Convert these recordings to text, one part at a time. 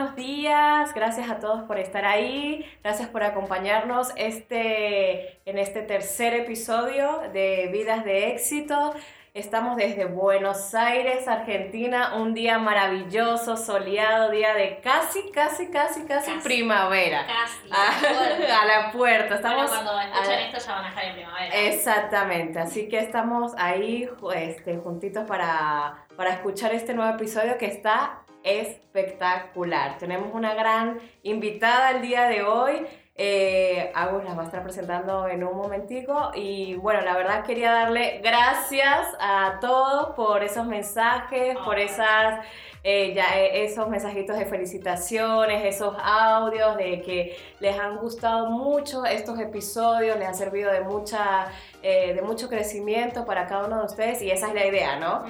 buenos días. Gracias a todos por estar ahí. Gracias por acompañarnos este, en este tercer episodio de Vidas de Éxito. Estamos desde Buenos Aires, Argentina, un día maravilloso, soleado, día de casi, casi, casi, casi, primavera. Casi. A, la puerta. Estamos bueno, cuando escuchan esto ya van a estar en primavera. Exactamente, así que estamos ahí este, juntitos para, para escuchar este nuevo episodio que está espectacular. Tenemos una gran invitada el día de hoy. Eh, Agus las va a estar presentando en un momentico y bueno, la verdad quería darle gracias a todos por esos mensajes, por esas eh, ya eh, esos mensajitos de felicitaciones, esos audios de que les han gustado mucho estos episodios, les ha servido de, mucha, eh, de mucho crecimiento para cada uno de ustedes y esa es la idea, ¿no?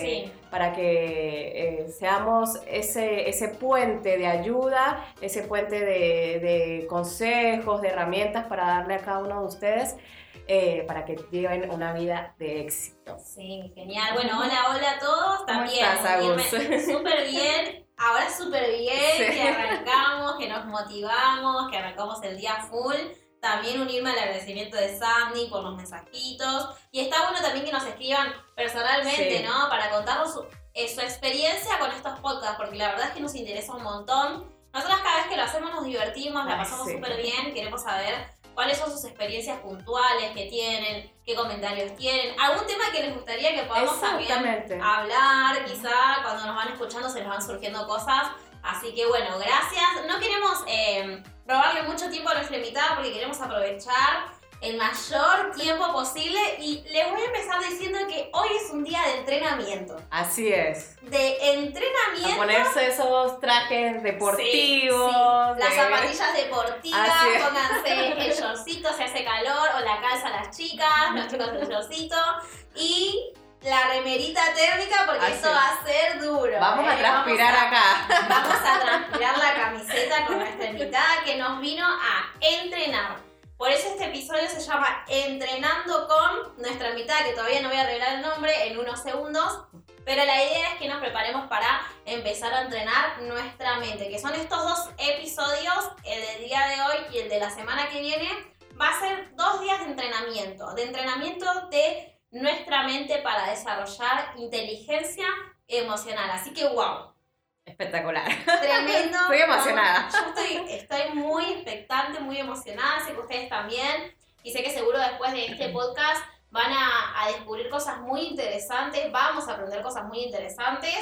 sí. Para que seamos ese, ese puente de ayuda, ese puente de, de consejos, de herramientas para darle a cada uno de ustedes. Eh, para que lleven una vida de éxito. Sí, genial. Bueno, hola, hola a todos. También. ¿Cómo Súper bien. Ahora súper bien que arrancamos, que nos motivamos, que arrancamos el día full. También unirme al agradecimiento de Sandy por los mensajitos. Y está bueno también que nos escriban personalmente, ¿no? Para contarnos su, eh, su experiencia con estos podcasts, porque la verdad es que nos interesa un montón. Nosotras cada vez que lo hacemos nos divertimos, la pasamos súper bien, queremos saber cuáles son sus experiencias puntuales que tienen, qué comentarios tienen, algún tema que les gustaría que podamos también hablar, quizá cuando nos van escuchando se nos van surgiendo cosas. Así que bueno, gracias. No queremos eh, robarle mucho tiempo a nuestra invitada porque queremos aprovechar el mayor tiempo posible y les voy a empezar diciendo que hoy es un día de entrenamiento. Así es. De entrenamiento. A ponerse esos trajes deportivos. Las zapatillas deportivas, pónganse el shortcito si hace calor o la calza a las chicas, los chicos el shortcito y la remerita térmica porque eso va a ser duro. Vamos a ¿eh? transpirar acá. Vamos a transpirar la camiseta con nuestra invitada que nos vino a entrenar por eso este episodio se llama Entrenando con nuestra mitad, que todavía no voy a revelar el nombre en unos segundos, pero la idea es que nos preparemos para empezar a entrenar nuestra mente, que son estos dos episodios, el del día de hoy y el de la semana que viene. Va a ser dos días de entrenamiento, de entrenamiento de nuestra mente para desarrollar inteligencia emocional. Así que, wow, Espectacular. Tremendo. estoy emocionada. Yo estoy, estoy muy expectante, muy emocionada. Sé que ustedes también. Y sé que seguro después de este podcast van a, a descubrir cosas muy interesantes. Vamos a aprender cosas muy interesantes.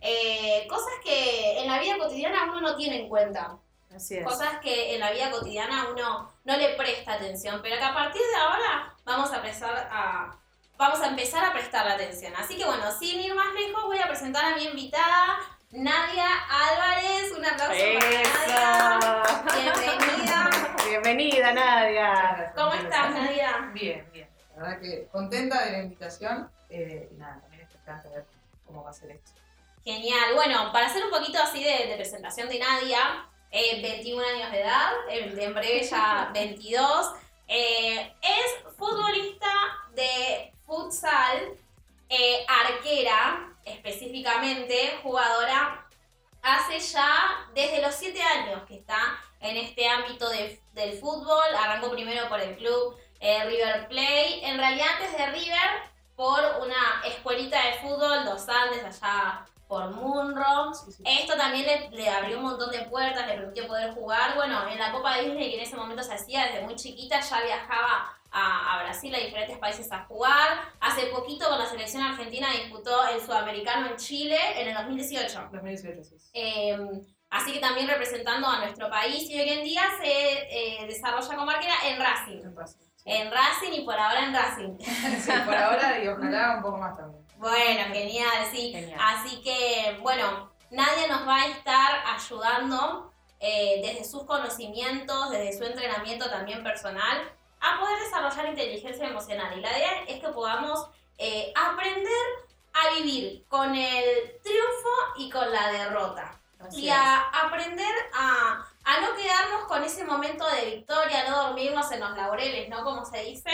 Eh, cosas que en la vida cotidiana uno no tiene en cuenta. Así es. Cosas que en la vida cotidiana uno no le presta atención. Pero que a partir de ahora vamos a empezar a, vamos a empezar a prestar atención. Así que bueno, sin ir más lejos, voy a presentar a mi invitada. Nadia Álvarez, un aplauso para Nadia. Bienvenida. Bienvenida, Nadia. ¿Cómo estás, Nadia? Bien, bien. La verdad que contenta de la invitación eh, y nada, también expectante de ver cómo va a ser esto. Genial. Bueno, para hacer un poquito así de, presentación de Nadia, 21 eh, años de edad, en, breve ya 22. Eh, es futbolista de futsal, arquera, específicamente jugadora hace ya desde los 7 años que está en este ámbito del fútbol. Arrancó primero por el club eh, River Play. En realidad antes de River por una escuelita de fútbol, Los Andes, allá por Munro. Esto también le, abrió un montón de puertas, le permitió poder jugar. Bueno, en la Copa Disney, que en ese momento se hacía desde muy chiquita, ya viajaba a, Brasil, a diferentes países a jugar. Hace poquito con la selección argentina disputó el sudamericano en Chile en el 2018. 2018, sí. Em, así que también representando a nuestro país y hoy en día se eh, desarrolla como arquera en Racing. En Racing. En Racing y por ahora en Racing. sí, por ahora y ojalá un poco más también. Bueno, genial, sí. Así que, bueno, nadie nos va a estar ayudando eh, desde sus conocimientos, desde su entrenamiento también personal, a poder desarrollar inteligencia emocional. Y la idea es que podamos eh, aprender a vivir con el triunfo y con la derrota. y a aprender a, a, no quedarnos con ese momento de victoria, no dormirnos en los laureles, ¿no? Como se dice.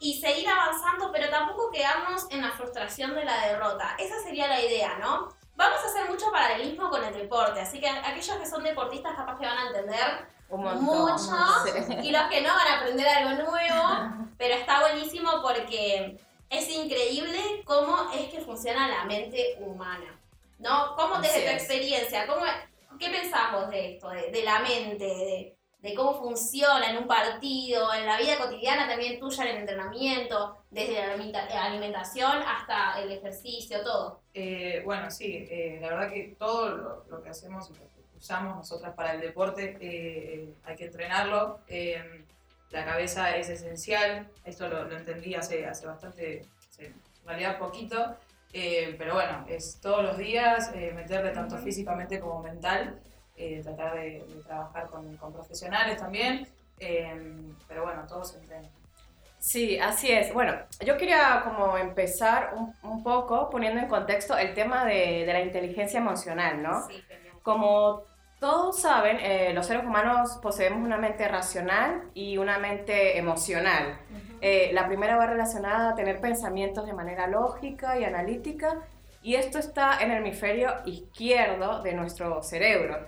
Y seguir avanzando, pero tampoco quedarnos en la frustración de la derrota. Esa sería la idea, ¿no? vamos a hacer mucho paralelismo con el deporte, así que aquellos que son deportistas capaz que van a entender Un montón. mucho Sí. y los que no van a aprender algo nuevo, pero está buenísimo porque es increíble cómo es que funciona la mente humana, ¿no? ¿Cómo desde tu experiencia, cómo, qué pensás vos de esto, de, de la mente, de, de cómo funciona en un partido, en la vida cotidiana también tuya, en el entrenamiento, desde la alimenta- alimentación hasta el ejercicio, todo? Eh, bueno, sí, eh, la verdad que todo lo, lo que hacemos y lo que usamos nosotras para el deporte eh, hay que entrenarlo. Eh, la cabeza es esencial, esto lo, lo entendí hace, hace bastante, hace en realidad poquito, eh, pero bueno, es todos los días eh, meterle tanto físicamente como mental, eh, tratar de, de trabajar con, con profesionales también, eh, pero bueno, todo se entrena. Sí, así es. Bueno, yo quería como empezar un, un poco poniendo en contexto el tema de, de la inteligencia emocional, ¿no? Sí, genial. Como todos saben, eh, los seres humanos poseemos una mente racional y una mente emocional. Eh, la primera va relacionada a tener pensamientos de manera lógica y analítica y esto está en el hemisferio izquierdo de nuestro cerebro.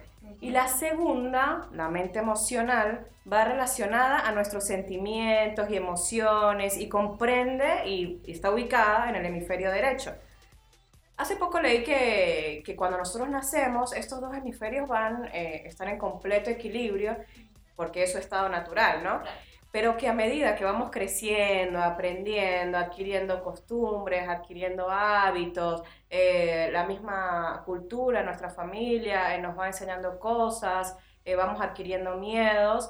Y la segunda, la mente emocional, va relacionada a nuestros sentimientos y emociones y comprende y está ubicada en el hemisferio derecho. Hace poco leí que, que cuando nosotros nacemos, estos dos hemisferios van, eh, están en completo equilibrio porque es su estado natural, ¿no? Pero que a medida que vamos creciendo, aprendiendo, adquiriendo costumbres, adquiriendo hábitos, eh, la misma cultura, nuestra familia eh, nos va enseñando cosas, eh, vamos adquiriendo miedos,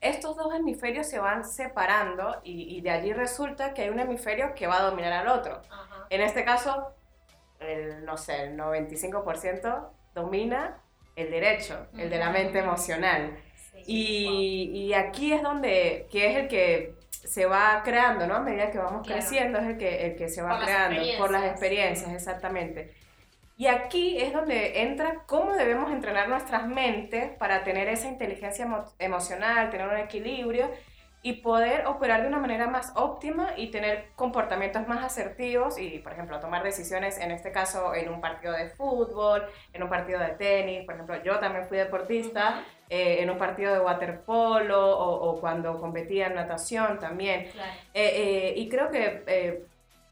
estos dos hemisferios se van separando y, y de allí resulta que hay un hemisferio que va a dominar al otro. Ajá. En este caso, el, no sé, el 95% domina el derecho, el de la mente emocional. Sí. Y, y aquí es donde, que es el que se va creando, ¿no? A medida que vamos Claro. creciendo, es el que, el que se va Por las creando, por las experiencias. exactamente. Y aquí es donde entra cómo debemos entrenar nuestras mentes para tener esa inteligencia emo- emocional, tener un equilibrio y poder operar de una manera más óptima y tener comportamientos más asertivos y, por ejemplo, tomar decisiones, en este caso, en un partido de fútbol, en un partido de tenis. Por ejemplo, yo también fui deportista eh, en un partido de waterpolo o, o cuando competía en natación también. Claro. Eh, eh, y creo que eh,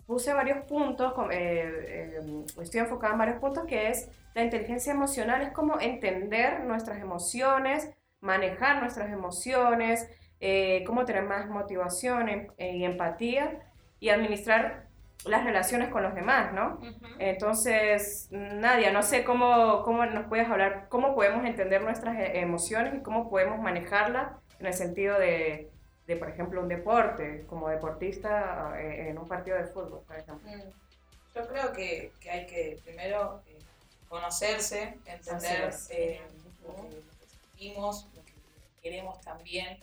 puse varios puntos, eh, eh, estoy enfocada en varios puntos, que es la inteligencia emocional, es como entender nuestras emociones, manejar nuestras emociones, eh, cómo tener más motivación y empatía y administrar las relaciones con los demás, ¿no? Ujú. Entonces, Nadia, no sé cómo, cómo nos puedes hablar, cómo podemos entender nuestras e- emociones y cómo podemos manejarlas en el sentido de, de, por ejemplo, un deporte, como deportista eh, en un partido de fútbol, por ejemplo. Mm. Yo creo que, que hay que primero eh, conocerse, entender eh, lo que sentimos, lo que queremos también,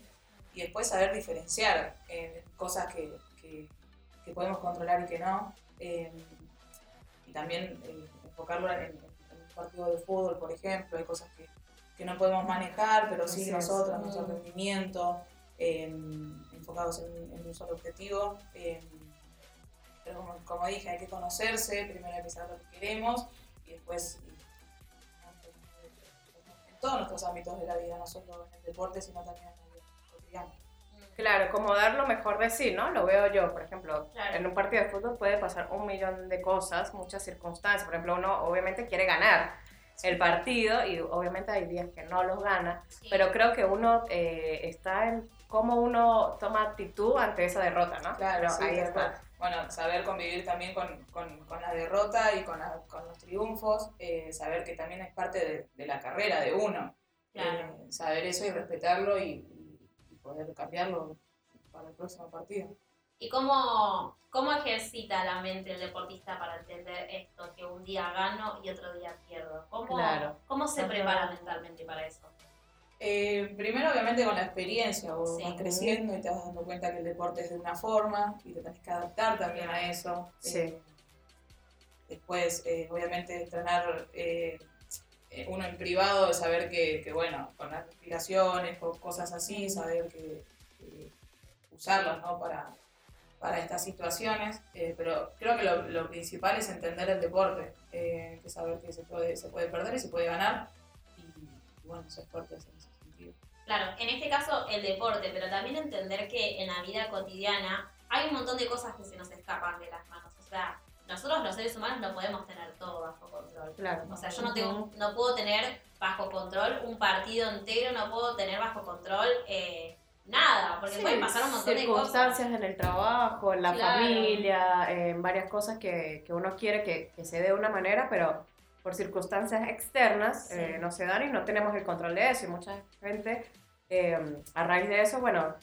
y después saber diferenciar eh, cosas que, que- que podemos controlar y que no. eh, y también eh, enfocarlo en, en un partido de fútbol, por ejemplo, hay cosas que, que no podemos manejar, pero sí nosotros, nuestro Mm. rendimiento, eh, enfocados en, en un solo objetivo. pero como, como dije, hay que conocerse, primero hay que saber lo que queremos y después en todos nuestros ámbitos de la vida, no solo en el deporte, sino también en Claro, como dar lo mejor de sí, ¿no? Lo veo yo, por ejemplo, Claro. en un partido de fútbol puede pasar un millón de cosas, muchas circunstancias. Por ejemplo, uno obviamente quiere ganar el partido y obviamente hay días que no los gana, Sí. pero creo que uno eh, está en cómo uno toma actitud ante esa derrota, ¿no? Claro, sí, ahí está. Bueno, saber convivir también con, con- con la derrota y con, la- con los triunfos, eh, saber que también es parte de, de la carrera de uno. Claro. Eh, saber eso y respetarlo y poder cambiarlo para el próximo partido. ¿Y cómo, cómo ejercita la mente el deportista para entender esto, que un día gano y otro día pierdo? ¿Cómo, Claro. ¿cómo se prepara mentalmente para eso? Eh, primero, obviamente, con la experiencia, vos Sí. vas creciendo y te vas dando cuenta que el deporte es de una forma y te tenés que adaptar también a eso. Sí. Eh, después, eh, obviamente, entrenar uno en privado, saber que, bueno, con las respiraciones, con cosas así, saber que, que usarlas, ¿no? Para, para estas situaciones, eh, pero creo que lo, lo, principal es entender el deporte, eh, que saber que se puede, se puede perder y se puede ganar, y, y bueno, ser fuertes en ese sentido. Claro, en este caso el deporte, pero también entender que en la vida cotidiana hay un montón de cosas que se nos escapan de las manos. O sea, nosotros los seres humanos no podemos tener todo bajo control. Claro. O sea, yo no, tengo, no puedo tener bajo control un partido entero, no puedo tener bajo control eh, nada, porque Sí, pueden pasar un montón de cosas. circunstancias en el trabajo, en la Claro. familia, en varias cosas que, que uno quiere que, que se dé de una manera, pero por circunstancias externas Sí. eh, no se dan y no tenemos el control de eso. Y mucha gente, eh, a raíz de eso, bueno,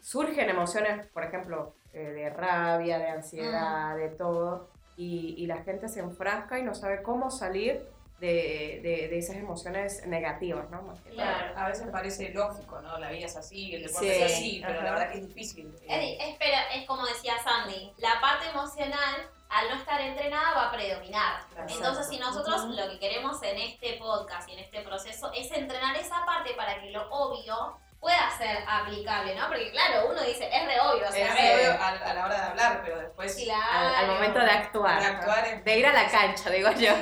surgen emociones, por ejemplo, eh, de rabia, de ansiedad, de todo, y, y la gente se enfrasca y no sabe cómo salir de, de- de esas emociones negativas, ¿no? Más que. Claro. A veces parece lógico, ¿no? La vida es así, el deporte Sí, es así, pero la verdad que es difícil. Es, eh, espera, es como decía Sandy, la parte emocional al no estar entrenada va a predominar. Claro. Entonces, si nosotros Ujú. lo que queremos en este podcast y en este aplicable, ¿no? Porque claro, uno dice, es re obvio, o sea, es ver, obvio a, a la hora de hablar, pero después claro, Al, al momento de actuar. de actuar es- De ir a la cancha, digo yo.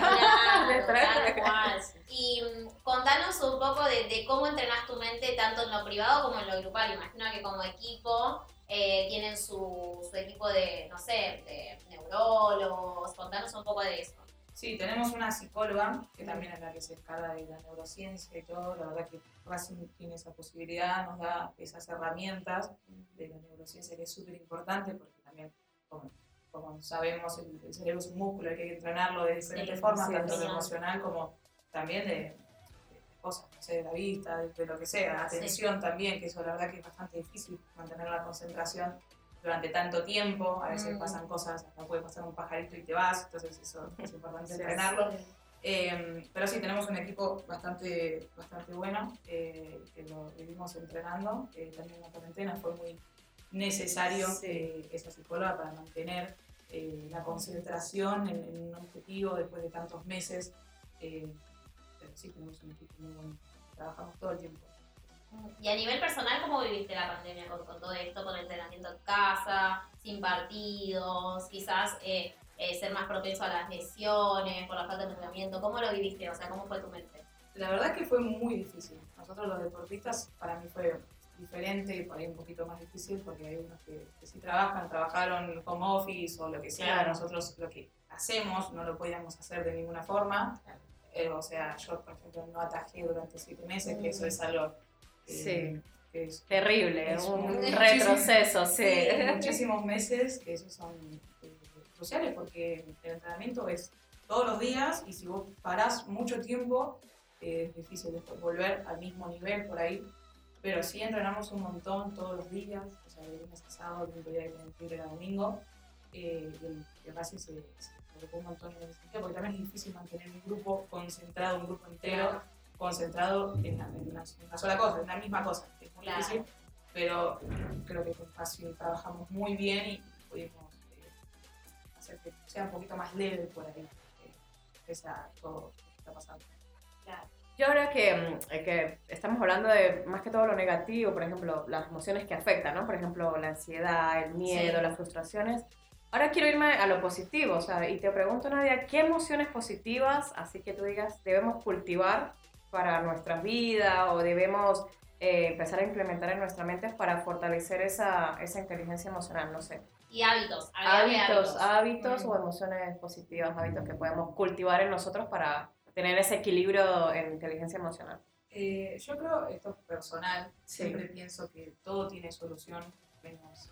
Claro. Y mm, contanos un poco de, de cómo entrenas tu mente tanto en lo privado como en lo grupal. Imagino que como equipo eh, tienen su, su equipo de, no sé, de neurólogos. Contanos un poco de eso. Sí, tenemos una psicóloga que también es la que se encarga de la neurociencia y todo. La verdad que Racing tiene esa posibilidad, nos da esas herramientas de la neurociencia que es súper importante porque también, como, como sabemos, el, el cerebro es un músculo, hay que entrenarlo de diferentes Sí, formas, sí, tanto sí. emocional como también de, de cosas, no sé, de la vista, de, de lo que sea, atención también, que eso la verdad que es bastante difícil mantener la concentración durante tanto tiempo, a veces Mm. pasan cosas, hasta puede pasar un pajarito y te vas, entonces eso es importante Sí. entrenarlo. Eh, pero sí, tenemos un equipo bastante, bastante bueno, eh, que lo vivimos entrenando. eh, también en la cuarentena fue muy necesario Sí. eh, esa psicóloga para mantener la concentración en, en un objetivo después de tantos meses. eh, pero sí, tenemos un equipo muy bueno, trabajamos todo el tiempo. Y a nivel personal, ¿cómo viviste la pandemia con, con todo esto, con el entrenamiento en casa, sin partidos, quizás eh, eh, ser más propenso a las lesiones por la falta de entrenamiento? ¿Cómo lo viviste? O sea, ¿cómo fue tu mente? La verdad que fue muy difícil. Nosotros los deportistas, para mí fue diferente y por ahí un poquito más difícil porque hay unos que, que sí trabajan, trabajaron home office o lo que sea. Claro. Nosotros lo que hacemos no lo podíamos hacer de ninguna forma. Eh, o sea, yo, por ejemplo, no atajé durante siete meses, que eso es algo Sí. que es Terrible, Es un un- retroceso, sí. Sí, muchísimos meses que esos son eh, cruciales porque el entrenamiento es todos los días y si vos parás mucho tiempo eh, es difícil después volver al mismo nivel por ahí. Pero sí entrenamos un montón todos los días, o sea, de lunes a sábado, el único día libre era domingo. Eh, y el, el Racing se, se un montón en sentido porque también es difícil mantener un grupo concentrado, un grupo entero concentrado en, la- en una, en una sola cosa, en la misma cosa. que Es muy Claro. difícil, pero creo que con Racing trabajamos muy bien y pudimos eh, hacer que sea un poquito más leve por ahí, eh, pese a todo lo que está pasando. Claro. Yo ahora que, eh, que estamos hablando de más que todo lo negativo, por ejemplo, las emociones que afectan, ¿no? Por ejemplo, la ansiedad, el miedo, Sí. las frustraciones. Ahora quiero irme a lo positivo, o sea, y te pregunto, Nadia, ¿qué emociones positivas, así que tú digas, debemos cultivar para nuestra vida o debemos eh, empezar a implementar en nuestra mente para fortalecer esa, esa inteligencia emocional? No sé. Y hábitos. de Hábitos, hábitos Mm. o emociones positivas, hábitos que podemos cultivar en nosotros para tener ese equilibrio en inteligencia emocional. Eh, yo creo, esto es personal, Sí. siempre pienso que todo tiene solución, menos.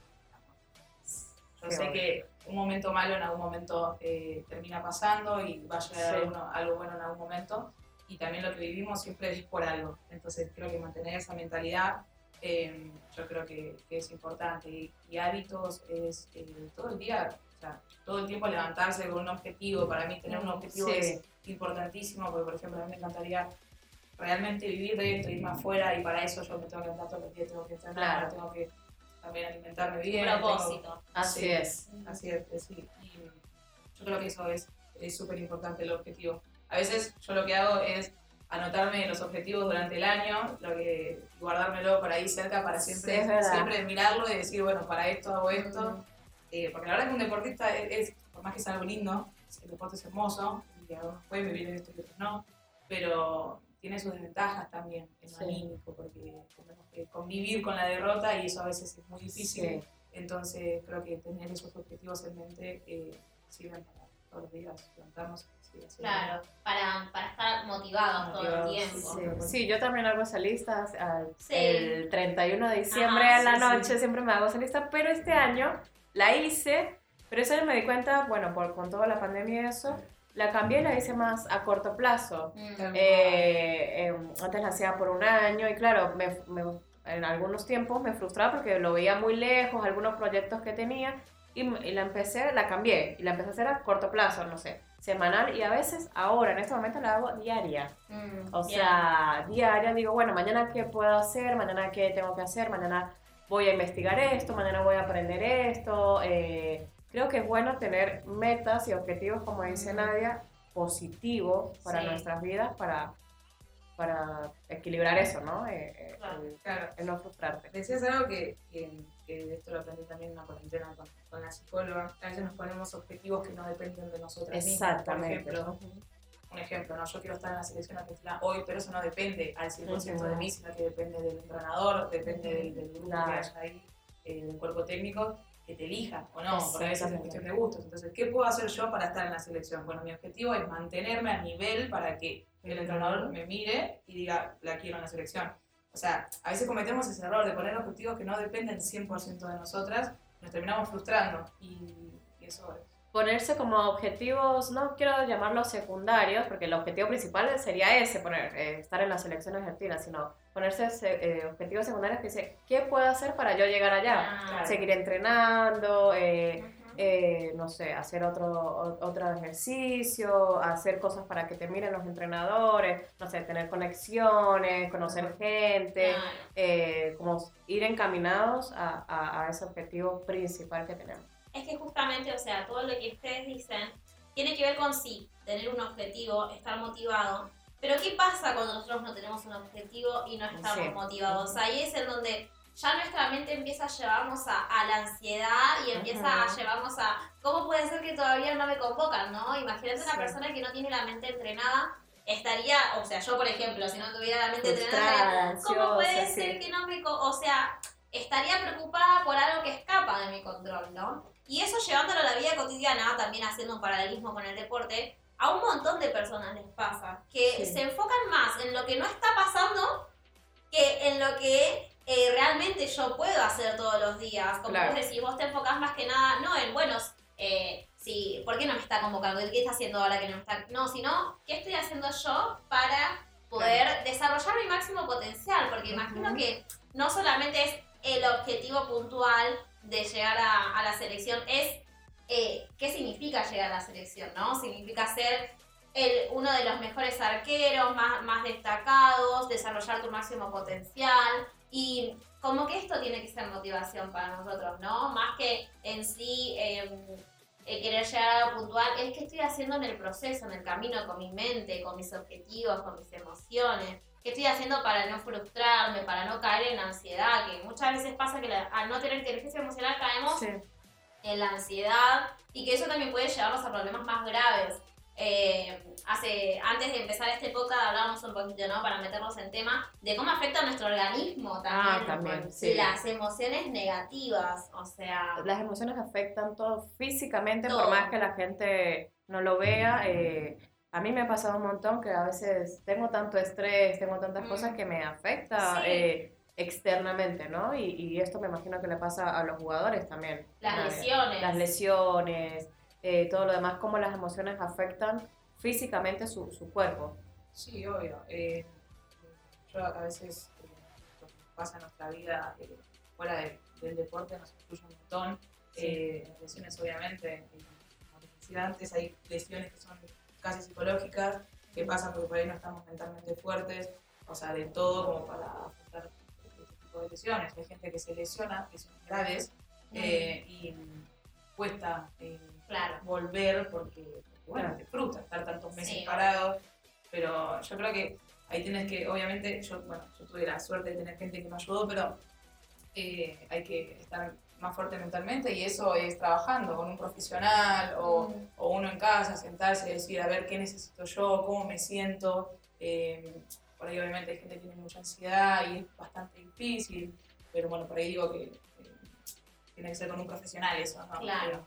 Yo Qué sé bueno. que un momento malo en algún momento eh, termina pasando y va a llegar Sí. algo bueno en algún momento. Y también lo que vivimos siempre es por algo. Entonces creo que mantener esa mentalidad eh, yo creo que, que es importante. Y, y hábitos es eh, todo el día, o sea, todo el tiempo levantarse con un objetivo. Para mí tener un objetivo Sí. es importantísimo porque, por ejemplo, a mí me encantaría realmente vivir de esto, irme afuera y para eso yo me tengo que levantar todos los días, tengo que entrenar, Claro. tengo que también alimentarme Un bien. tengo- propósito. Así Sí. es. Así es, es- sí. Y yo creo que eso es es súper importante el objetivo. A veces yo lo que hago es anotarme los objetivos durante el año, lo que guardármelo por ahí cerca para siempre, Sí, siempre mirarlo y decir, bueno, para esto hago esto. Eh, porque la verdad que un deportista es, es- por más que sea algo lindo, el deporte es hermoso, y algunos pueden vivir en esto y otros no, pero tiene sus desventajas también en lo Sí. anímico, porque tenemos que convivir con la derrota y eso a veces es muy difícil. Sí. Entonces creo que tener esos objetivos en mente eh, sirven para todos los días levantarnos Claro, para, para estar motivados todo el tiempo. Sí, sí, yo también hago esa lista. al- Sí. El 31 de diciembre Ajá, a la sí, noche sí. siempre me hago esa lista, pero este año la hice, pero ese año me di cuenta, bueno, por, con toda la pandemia y eso, la cambié y la hice más a corto plazo. Mm. Eh, eh, antes la hacía por un año y claro, me, me- en algunos tiempos me frustraba porque lo veía muy lejos, algunos proyectos que tenía y, y la empecé, la cambié y la empecé a hacer a corto plazo, no sé, semanal y a veces ahora, en este momento la hago diaria. Mm, O sea, diaria digo, bueno, mañana qué puedo hacer, mañana qué tengo que hacer, mañana voy a investigar esto, mañana voy a aprender esto. eh, creo que es bueno tener metas y objetivos, como dice Mm. Nadia, positivos para Sí. nuestras vidas, para, para equilibrar eso, ¿no? Eh, eh, Claro. el, Claro. el no frustrarte. Decías algo que esto lo aprendí también en una cuarentena con, con la psicóloga. A veces nos ponemos objetivos que no dependen de nosotras mismas. Por Exactamente. ejemplo, un ejemplo, ¿no? yo quiero estar en la selección argentina hoy, pero eso no depende al 100% de mí, sino que depende del entrenador, depende del, del grupo Claro. que haya ahí, eh, del cuerpo técnico, que te elija o no, porque a veces es Exactamente. cuestión de gustos. Entonces, ¿qué puedo hacer yo para estar en la selección? Bueno, mi objetivo es mantenerme a nivel para que el entrenador me mire y diga, la quiero en la selección. O sea, a veces cometemos ese error de poner objetivos que no dependen 100% de nosotras, nos terminamos frustrando y, y eso es. Ponerse como objetivos, no quiero llamarlos secundarios, porque el objetivo principal sería ese, poner, eh, estar en la selección argentina, sino ponerse se- eh, objetivos secundarios que dice, ¿qué puedo hacer para yo llegar allá? Ah, Seguir entrenando, eh. Eh, no sé, hacer otro, otro ejercicio, hacer cosas para que te miren los entrenadores, no sé, tener conexiones, conocer gente, eh, como ir encaminados a, a- a ese objetivo principal que tenemos. Es que justamente, o sea, todo lo que ustedes dicen tiene que ver con sí, tener un objetivo, estar motivado. Pero ¿qué pasa cuando nosotros no tenemos un objetivo y no estamos Sí. motivados? Ahí es en donde ya nuestra mente empieza a llevarnos a, a la ansiedad y empieza a llevarnos a cómo puede ser que todavía no me convocan, ¿no? Imagínate una Sí. persona que no tiene la mente entrenada, estaría, o sea, yo por ejemplo, si no tuviera la mente entrenada, ¿cómo puede ser que no me... O sea, estaría preocupada por algo que escapa de mi control, ¿no? Y eso llevándolo a la vida cotidiana, también haciendo un paralelismo con el deporte, a un montón de personas les pasa, que Sí. se enfocan más en lo que no está pasando que en lo que eh, realmente yo puedo hacer todos los días. Como Claro. vos decís, vos te enfocás más que nada, no en, bueno, eh, sí, ¿por qué no me está convocando? ¿Qué está haciendo ahora que no me está...? No, sino, ¿qué estoy haciendo yo para poder desarrollar mi máximo potencial? Porque imagino que no solamente es el objetivo puntual de llegar a, a la selección, es eh, qué significa llegar a la selección, ¿no? Significa ser el, uno de los mejores arqueros, más, más destacados, desarrollar tu máximo potencial y como que esto tiene que ser motivación para nosotros, ¿no? Más que en sí eh, eh, querer llegar a algo puntual, es que estoy haciendo en el proceso, en el camino, con mi mente, con mis objetivos, con mis emociones. ¿Qué estoy haciendo para no frustrarme, para no caer en ansiedad? Que muchas veces pasa que la- al no tener inteligencia emocional caemos Sí. en la ansiedad y que eso también puede llevarnos a problemas más graves. Eh, hace, antes de empezar este podcast hablábamos un poquito, ¿no? Para meternos en tema de cómo afecta a nuestro organismo también. Ah, también, sí. Las emociones negativas, o sea... Las emociones afectan todo físicamente, Todo. por más que la gente no lo vea. eh, a mí me ha pasado un montón que a veces tengo tanto estrés, tengo tantas Mm. cosas que me afecta Sí. eh, externamente, ¿no? Y, y esto me imagino que le pasa a los jugadores también. Las lesiones. Las lesiones, eh, todo lo demás, cómo las emociones afectan físicamente su, su cuerpo. Sí, obvio. Eh, yo a veces eh, lo que pasa en nuestra vida eh, fuera de- del deporte nos influye un montón. Sí. Eh, lesiones, obviamente, eh, como decía antes, hay lesiones que son casi psicológicas, que pasan porque por ahí no estamos mentalmente fuertes, o sea, de todo como para afrontar este tipo de lesiones. Hay gente que se lesiona, lesiones graves, eh, y cuesta eh, Claro. volver porque, bueno, te frustra estar tantos meses Sí. parados, pero yo creo que ahí tienes que, obviamente, yo, bueno, yo tuve la suerte de tener gente que me ayudó, pero eh, hay que estar más fuerte mentalmente y eso es trabajando con un profesional o, Mm. o uno en casa, sentarse y decir, a ver, ¿qué necesito yo? ¿Cómo me siento? Eh, por ahí obviamente hay gente que tiene mucha ansiedad y es bastante difícil, pero bueno, por ahí digo que tiene que ser con un profesional eso, ¿no? Claro.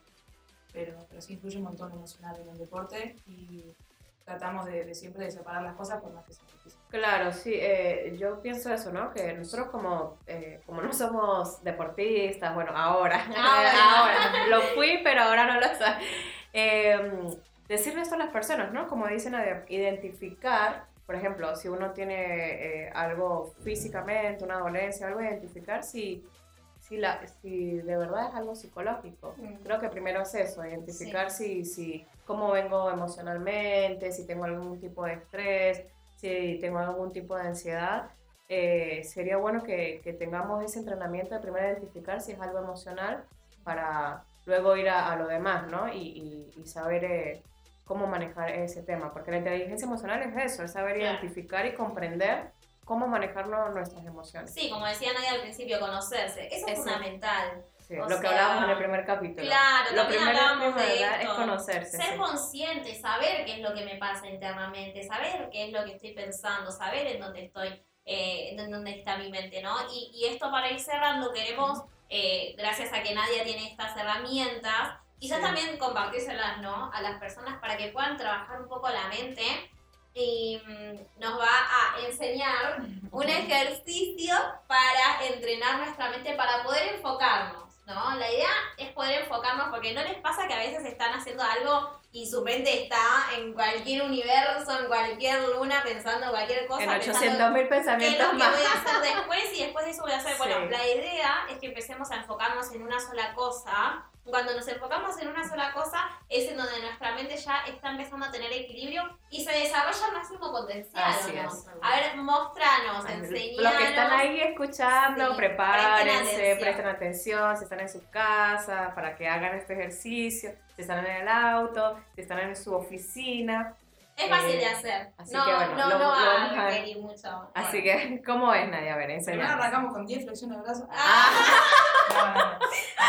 Pero, pero, pero sí influye un montón emocional en el deporte y tratamos de, de siempre de separar las cosas por más que sea difícil. Claro, sí, eh, yo pienso eso, ¿no? Que nosotros como, eh, como no somos deportistas, bueno, ahora, Ahora. ahora, lo fui, pero ahora no lo soy. Eh, decirle esto a las personas, ¿no? Como dicen, a identificar, por ejemplo, si uno tiene eh, algo físicamente, una dolencia, algo, identificar si, si, la, si de verdad es algo psicológico. Mm. Creo que primero es eso, identificar si, si, cómo vengo emocionalmente, si tengo algún tipo de estrés, si tengo algún tipo de ansiedad, eh, sería bueno que, que tengamos ese entrenamiento de primero identificar si es algo emocional para luego ir a, a lo demás, ¿no? Y, y- y saber eh, cómo manejar ese tema, porque la inteligencia emocional es eso, es saber Claro. identificar y comprender cómo manejarnos nuestras emociones. Sí, como decía Nadia al principio, conocerse. Eso es Eso. fundamental. Sí, lo que sea, hablábamos en el primer capítulo. Claro, lo también primero hablábamos de ¿verdad? es esto. conocerse. Ser sí. consciente, saber qué es lo que me pasa internamente, saber qué es lo que estoy pensando, saber en dónde estoy, eh, en dónde está mi mente, ¿no? Y, y esto para ir cerrando, queremos, eh, gracias a que Nadia tiene estas herramientas, quizás Sí. también compartírselas, ¿no? A las personas para que puedan trabajar un poco la mente y mm, nos va a enseñar un ejercicio para entrenar nuestra mente, para poder enfocarnos, ¿no? La idea es poder enfocarnos porque no les pasa que a veces están haciendo algo y su mente está en cualquier universo, en cualquier luna, pensando en cualquier cosa. En pensando 800 mil ¿Qué pensamientos que más. voy a hacer después y después de eso voy a hacer? Bueno, Sí. la idea es que empecemos a enfocarnos en una sola cosa. Cuando nos enfocamos en una sola cosa es en donde nuestra mente ya está empezando a tener equilibrio y se desarrolla al máximo potencial. Así ¿o no? es. A ver, mostranos, Los enseñanos. que están ahí escuchando, Sí, prepárense, presten atención. presten atención, si están en sus casas, para que hagan este ejercicio, si están en el auto, si están en su oficina. Es fácil Eh, de hacer. así no, que bueno, no, lo- no lo a mucho. Así Bueno. que, ¿cómo es, Nadia? A ver, Primero enseñanos. arrancamos con 10 flexiones de brazos. Ah, No, no, no. No,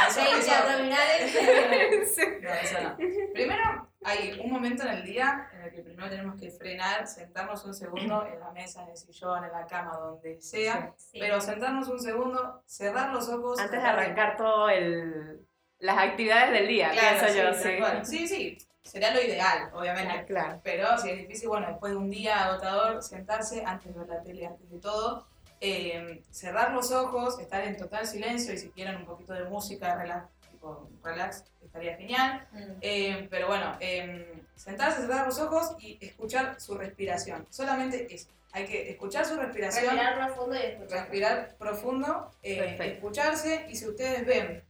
eso- 20 eso- abdominales. Sí. No, eso no. Primero, hay un momento en el día en el que primero tenemos que frenar, sentarnos un segundo en la mesa, en el sillón, en la cama, donde sea. Sí. Pero sentarnos un segundo, cerrar los ojos. Antes de arrancar todo el, las actividades del día, Claro, pienso yo, sí, sí. Sí, sí, sería lo ideal, obviamente. Claro. Pero si es difícil, bueno, después de un día agotador, sentarse antes de ver la tele, antes de todo, eh, cerrar los ojos, estar en total silencio y si quieren un poquito de música, relax, tipo relax, estaría genial. Mm. Eh, pero bueno, eh, sentarse, cerrar los ojos y escuchar su respiración. Solamente eso. Hay que escuchar su respiración, Respirar profundo y escuchar. respirar profundo, eh, escucharse y si ustedes ven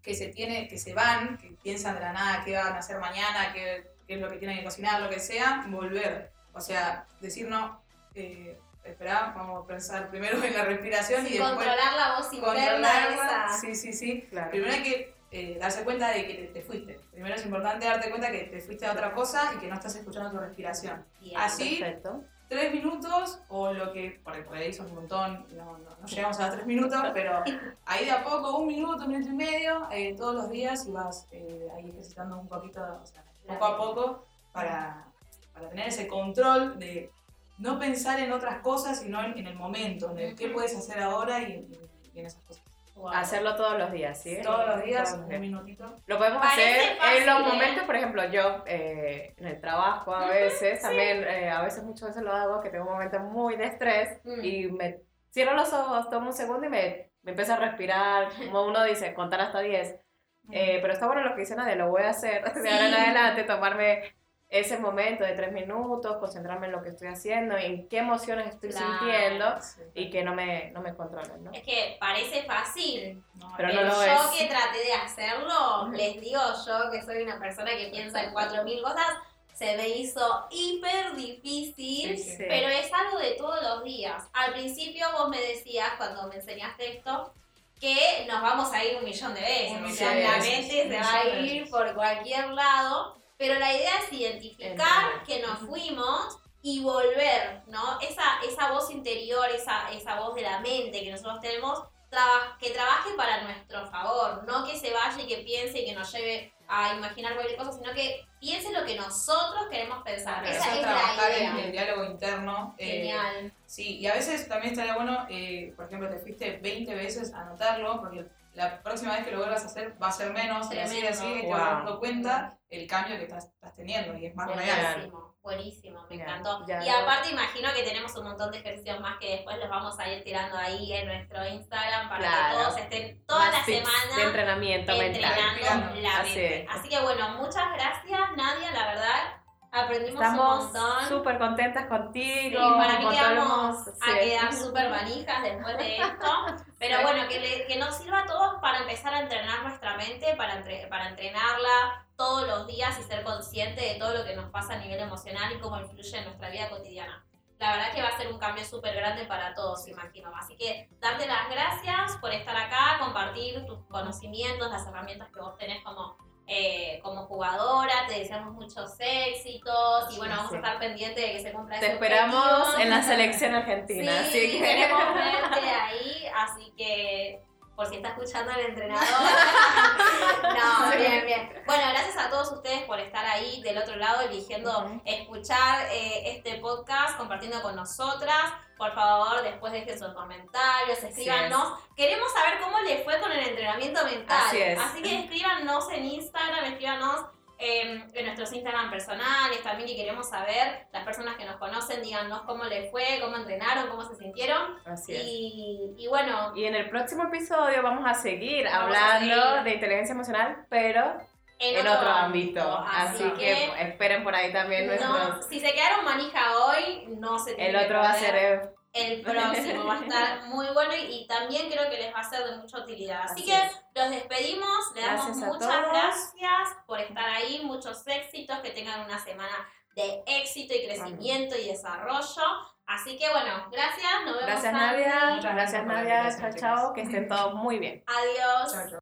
que se tiene, que se van, que piensan de la nada qué van a hacer mañana, qué, qué es lo que tienen que cocinar, lo que sea, volver. O sea, decir no, eh, esperá, vamos a pensar primero en la respiración y Sí, después controlar la voz interna controlarla. esa. Sí, sí, sí. Claro. Primero hay que eh, darse cuenta de que te, te fuiste. Primero es importante darte cuenta que te fuiste a otra cosa y que no estás escuchando tu respiración. Bien. Así, Perfecto. tres minutos o lo que, por ahí, por ahí son un montón, no, no, no llegamos a los tres minutos, pero ahí de a poco, un minuto, un minuto y medio, eh, todos los días y vas eh, ahí ejercitando un poquito, o sea, poco a poco para, para tener ese control de no pensar en otras cosas, sino en, en el momento, en el qué puedes hacer ahora y, y- y en esas cosas. Wow. Hacerlo todos los días, ¿sí? Todos los días, Todos los un minutito. Lo podemos Parece hacer fácil, en los ¿eh? momentos, por ejemplo, yo eh, en el trabajo a veces, también eh, a veces muchas veces lo hago, que tengo un momento muy de estrés Mm. y me cierro los ojos, tomo un segundo y me, me empiezo a respirar, como uno dice, contar hasta 10. Eh, pero está bueno lo que dice Nadia, lo voy a hacer de ahora en Sí. adelante, tomarme ese momento de tres minutos, concentrarme en lo que estoy haciendo, en qué emociones estoy Claro. sintiendo Sí. y que no me, no me controlen, ¿no? Es que parece fácil, No, Pero eh, no lo yo es. que traté de hacerlo, les digo yo que soy una persona que piensa en 4.000 cosas, se me hizo hiper difícil, Sí, sí. pero es algo de todos los días. Al principio vos me decías, cuando me enseñaste esto, que nos vamos a ir un millón de veces, o sea, la mente se va a ir por cualquier lado, pero la idea es identificar que nos fuimos y volver, ¿no? Esa, esa voz interior, esa, esa voz de la mente que nosotros tenemos, que trabaje para nuestro favor, no que se vaya y que piense y que nos lleve a imaginar cualquier cosa, sino que piense lo que nosotros queremos pensar. Esa es trabajar la idea. en el diálogo interno. Eh, Genial. sí, y a veces también estaría bueno, eh, por ejemplo, te fuiste 20 veces a anotarlo, porque la próxima vez que lo vuelvas a hacer va a ser menos, y así, así, y te vas dando cuenta el cambio que estás, estás teniendo y es más real. Buenísimo, me encantó. y aparte imagino que tenemos un montón de ejercicios más que después los vamos a ir tirando ahí en nuestro Instagram para que todos estén toda la semana de entrenamiento entrenando la mente. Así que bueno, muchas gracias Nadia, la verdad aprendimos un montón. súper contentas contigo. Sí, para que quedamos a quedar súper manijas después de esto. Pero bueno, que, que nos sirva a todos para empezar a entrenar nuestra mente, para, para entrenarla, todos los días y ser consciente de todo lo que nos pasa a nivel emocional y cómo influye en nuestra vida cotidiana. La verdad que va a ser un cambio súper grande para todos, imagino. Así que darte las gracias por estar acá, compartir tus conocimientos, las herramientas que vos tenés como, eh, como jugadora. Te deseamos muchos éxitos y bueno, vamos a estar pendientes de que se cumpla Te esperamos en la selección argentina. Sí, así que... queremos verte ahí, así que por si está escuchando el entrenador. no, bien, bien. Bueno, gracias a todos ustedes por estar ahí del otro lado, eligiendo escuchar eh, este podcast, compartiendo con nosotras. Por favor, después dejen sus comentarios, escríbanos. Queremos saber cómo le fue con el entrenamiento mental. Así, es. Así que escríbanos en Instagram, escríbanos Em, en nuestros Instagram personales también y queremos saber, las personas que nos conocen, díganos cómo les fue, cómo entrenaron, cómo se sintieron. Así es. Y, bueno. Y en el próximo episodio vamos a seguir hablando de inteligencia emocional, pero en, otro, ámbito. Así, que, esperen por ahí también nuestros. si se quedaron manija hoy, no se El otro va a ser el próximo va a estar muy bueno y, también creo que les va a ser de mucha utilidad. Así, que los despedimos, le damos muchas gracias por estar ahí, muchos éxitos, que tengan una semana de éxito y crecimiento y desarrollo. Así que bueno, gracias, nos vemos. Gracias Nadia, gracias Nadia, chao chao, que estén todos muy bien. Adiós.